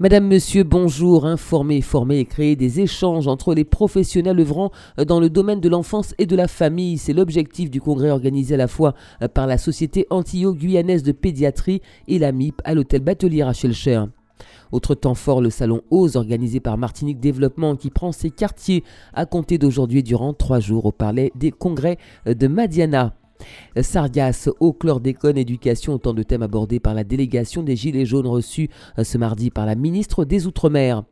Madame, Monsieur, bonjour. Informer, former et créer des échanges entre les professionnels œuvrant dans le domaine de l'enfance et de la famille, c'est l'objectif du congrès organisé à la fois par la Société Antillo-Guyanaise de Pédiatrie et la MIP à l'hôtel Batelier à Shelcher. Autre temps fort, le salon OSE organisé par Martinique Développement qui prend ses quartiers à compter d'aujourd'hui durant trois jours au palais des congrès de Madiana. Sargas, au chlordécone, éducation, autant de thèmes abordés par la délégation des Gilets jaunes reçus euh, ce mardi par la ministre des Outre-mer.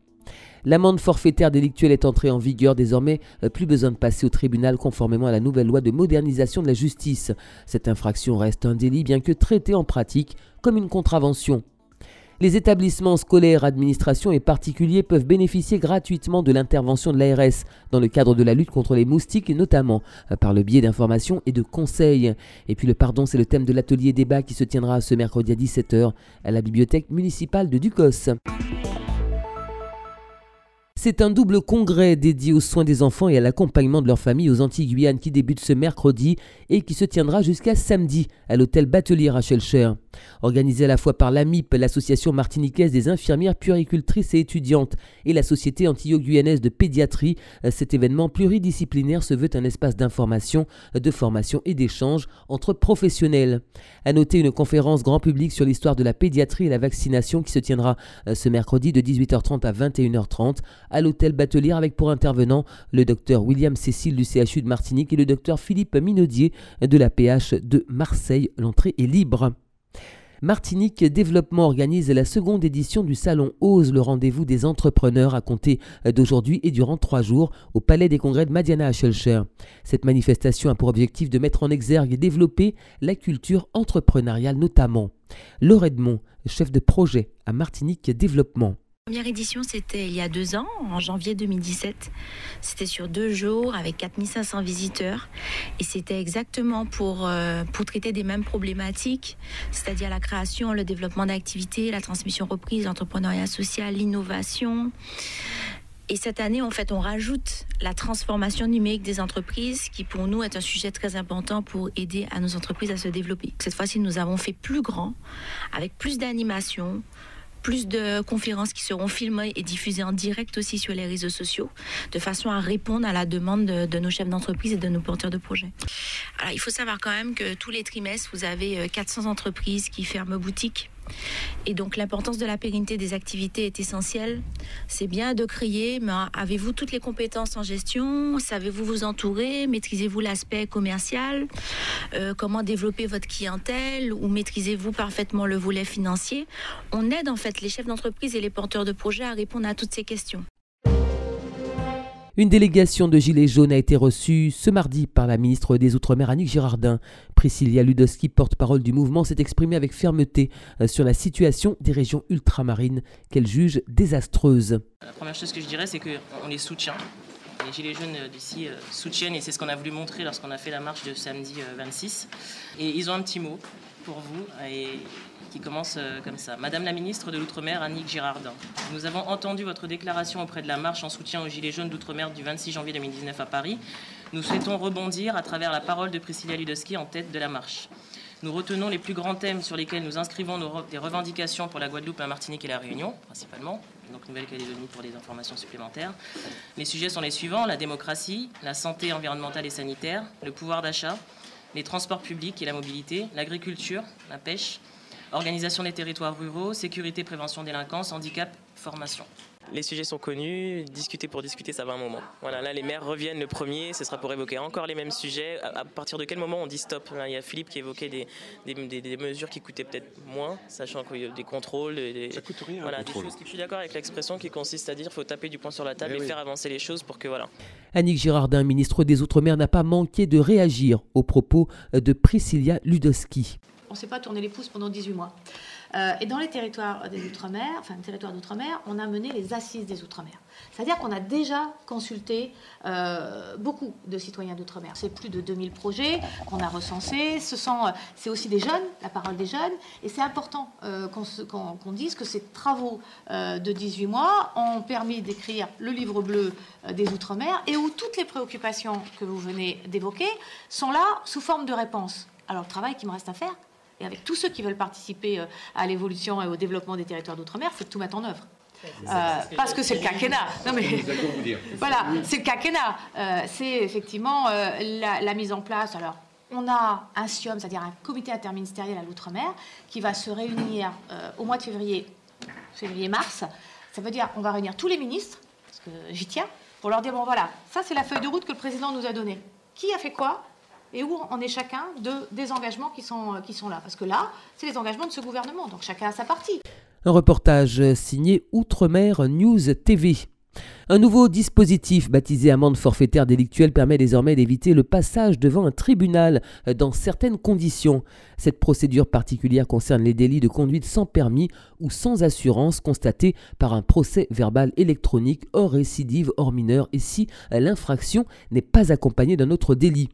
L'amende forfaitaire délictuelle est entrée en vigueur désormais, euh, plus besoin de passer au tribunal conformément à la nouvelle loi de modernisation de la justice. Cette infraction reste un délit bien que traitée en pratique comme une contravention. Les établissements scolaires, administrations et particuliers peuvent bénéficier gratuitement de l'intervention de l'ARS dans le cadre de la lutte contre les moustiques, notamment euh, par le biais d'informations et de conseils. Et puis le pardon, c'est le thème de l'atelier débat qui se tiendra ce mercredi à 17h à la bibliothèque municipale de Ducos. C'est un double congrès dédié aux soins des enfants et à l'accompagnement de leurs familles aux Antilles-Guyane qui débute ce mercredi et qui se tiendra jusqu'à samedi à l'hôtel Batelier à Shelcher. Organisé à la fois par l'AMIP, l'association martiniquaise des infirmières puéricultrices et étudiantes, et la société antillo-guyanaise de pédiatrie, cet événement pluridisciplinaire se veut un espace d'information, de formation et d'échange entre professionnels. À noter une conférence grand public sur l'histoire de la pédiatrie et la vaccination qui se tiendra euh, ce mercredi de 18h30 à 21h30 à l'hôtel Batelier avec pour intervenant le docteur William Cécile du CHU de Martinique et le docteur Philippe Minaudier de la PH de Marseille. L'entrée est libre. Martinique Développement organise la seconde édition du salon Ose, le rendez-vous des entrepreneurs à compter d'aujourd'hui et durant trois jours au Palais des Congrès de Madiana à Schulcher. Cette manifestation a pour objectif de mettre en exergue et développer la culture entrepreneuriale notamment. Laure Edmond, chef de projet à Martinique Développement. Première édition, c'était il y a deux ans, en janvier 2017. C'était sur deux jours avec 4500 visiteurs. Et c'était exactement pour, euh, pour traiter des mêmes problématiques, c'est-à-dire la création, le développement d'activités, la transmission reprise, l'entrepreneuriat social, l'innovation. Et cette année, en fait, on rajoute la transformation numérique des entreprises, qui pour nous est un sujet très important pour aider à nos entreprises à se développer. Cette fois-ci, nous avons fait plus grand, avec plus d'animation, plus de conférences qui seront filmées et diffusées en direct aussi sur les réseaux sociaux, de façon à répondre à la demande de, nos chefs d'entreprise et de nos porteurs de projets. Alors, il faut savoir quand même que tous les trimestres, vous avez 400 euh, entreprises qui ferment boutique et donc l'importance de la pérennité des activités est essentielle. C'est bien de créer, mais avez-vous toutes les compétences en gestion? Savez-vous vous entourer? Maîtrisez-vous l'aspect commercial? Euh, Comment développer votre clientèle? Ou maîtrisez-vous parfaitement le volet financier? On aide en fait les chefs d'entreprise et les porteurs de projets à répondre à toutes ces questions. Une délégation de Gilets jaunes a été reçue ce mardi par la ministre des Outre-mer Annick Girardin. Priscilla Ludowski, porte-parole du mouvement, s'est exprimée avec fermeté euh, sur la situation des régions ultramarines qu'elle juge désastreuses. La première chose que je dirais, c'est qu'on les soutient. Les Gilets jaunes euh, d'ici euh, soutiennent et c'est ce qu'on a voulu montrer lorsqu'on a fait la marche de samedi 26. Et ils ont un petit mot pour vous qui commence euh, comme ça. Madame la ministre de l'Outre-mer, Annick Girardin, nous avons entendu votre déclaration auprès de la marche en soutien aux Gilets jaunes d'Outre-mer du 26 janvier 2019 à Paris. Nous souhaitons rebondir à travers la parole de Priscilla Ludowski en tête de la marche. Nous retenons les plus grands thèmes sur lesquels nous inscrivons nos des revendications pour la Guadeloupe, la Martinique et la Réunion, principalement, donc Nouvelle-Calédonie pour des informations supplémentaires. Les sujets sont les suivants la démocratie, la santé environnementale et sanitaire, le pouvoir d'achat, les transports publics et la mobilité, l'agriculture, la pêche, organisation des territoires ruraux, sécurité, prévention, délinquance, handicap, formation. Les sujets sont connus, discuter pour discuter, ça va un moment. Voilà, là les maires reviennent le premier, ce sera pour évoquer encore les mêmes sujets. À, partir de quel moment on dit stop? Il y a Philippe qui évoquait des, des, mesures qui coûtaient peut-être moins, sachant qu'il y a des contrôles. Des, ça coûte rien. Voilà, des choses je suis d'accord avec l'expression qui consiste à dire qu'il faut taper du poing sur la table et faire avancer les choses pour que voilà. Annick Girardin, ministre des Outre-mer, n'a pas manqué de réagir aux propos de Priscilla Ludowski ne s'est pas tourné les pouces pendant 18 mois. Euh, et dans les territoires des Outre-mer, enfin territoires d'Outre-mer, on a mené les assises des Outre-mer. C'est-à-dire qu'on a déjà consulté euh, beaucoup de citoyens d'Outre-mer. C'est plus de 2000 projets qu'on a recensés. Ce sont, c'est aussi des jeunes, la parole des jeunes. Et c'est important euh, qu'on, dise que ces travaux de 18 mois ont permis d'écrire le livre bleu des Outre-mer et où toutes les préoccupations que vous venez d'évoquer sont là sous forme de réponses. Alors le travail qui me reste à faire, et avec tous ceux qui veulent participer euh, à l'évolution et au développement des territoires d'outre-mer, c'est de tout mettre en œuvre. parce que c'est le quinquennat. Non mais voilà, c'est le quinquennat. c'est effectivement la, mise en place. Alors, on a un SIOM, c'est-à-dire un comité interministériel à l'outre-mer, qui va se réunir au mois de février, février-mars. Ça veut dire on va réunir tous les ministres, parce que j'y tiens, pour leur dire bon voilà, ça c'est la feuille de route que le président nous a donnée. Qui a fait quoi? Et où en est chacun de, des engagements qui sont, qui sont là. Parce que là, c'est les engagements de ce gouvernement, donc chacun a sa partie. Un reportage signé Outre-mer News TV. Un nouveau dispositif baptisé amende forfaitaire délictuelle permet désormais d'éviter le passage devant un tribunal dans certaines conditions. Cette procédure particulière concerne les délits de conduite sans permis ou sans assurance constatés par un procès verbal électronique hors récidive, hors mineur et si l'infraction n'est pas accompagnée d'un autre délit.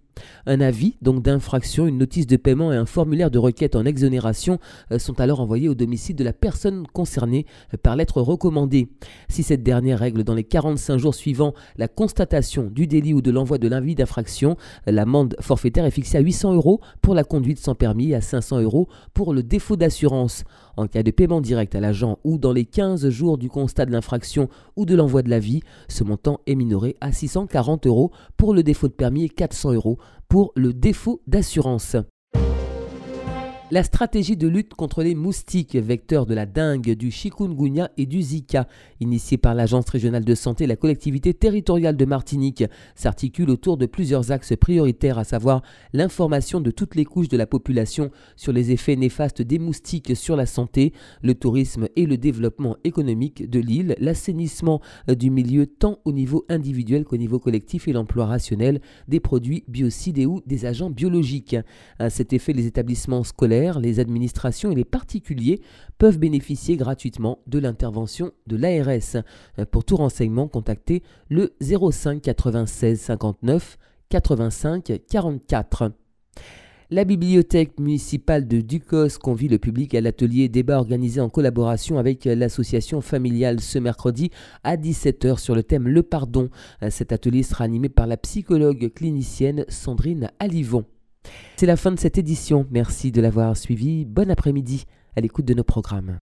Un avis donc d'infraction, une notice de paiement et un formulaire de requête en exonération euh, sont alors envoyés au domicile de la personne concernée euh, par lettre recommandée. Si cette dernière règle dans les 45 jours suivants la constatation du délit ou de l'envoi de l'avis d'infraction, euh, l'amende forfaitaire est fixée à 800 euros pour la conduite sans permis et à 500 euros pour le défaut d'assurance. En cas de paiement direct à l'agent ou dans les 15 jours du constat de l'infraction ou de l'envoi de l'avis, ce montant est minoré à 640 euros pour le défaut de permis et 400 euros pour le défaut d'assurance. La stratégie de lutte contre les moustiques, vecteurs de la dengue, du chikungunya et du zika, initiée par l'Agence régionale de santé et la collectivité territoriale de Martinique, s'articule autour de plusieurs axes prioritaires, à savoir l'information de toutes les couches de la population sur les effets néfastes des moustiques sur la santé, le tourisme et le développement économique de l'île, l'assainissement du milieu tant au niveau individuel qu'au niveau collectif et l'emploi rationnel des produits biocides et ou des agents biologiques. À cet effet, les établissements les administrations et les particuliers peuvent bénéficier gratuitement de l'intervention de l'ARS. Pour tout renseignement, contactez le 05 96 59 85 44. La bibliothèque municipale de Ducos convie le public à l'atelier débat organisé en collaboration avec l'association familiale ce mercredi à 17h sur le thème Le pardon. Cet atelier sera animé par la psychologue clinicienne Sandrine Alivon. C'est la fin de cette édition. Merci de l'avoir suivi. Bon après-midi à l'écoute de nos programmes.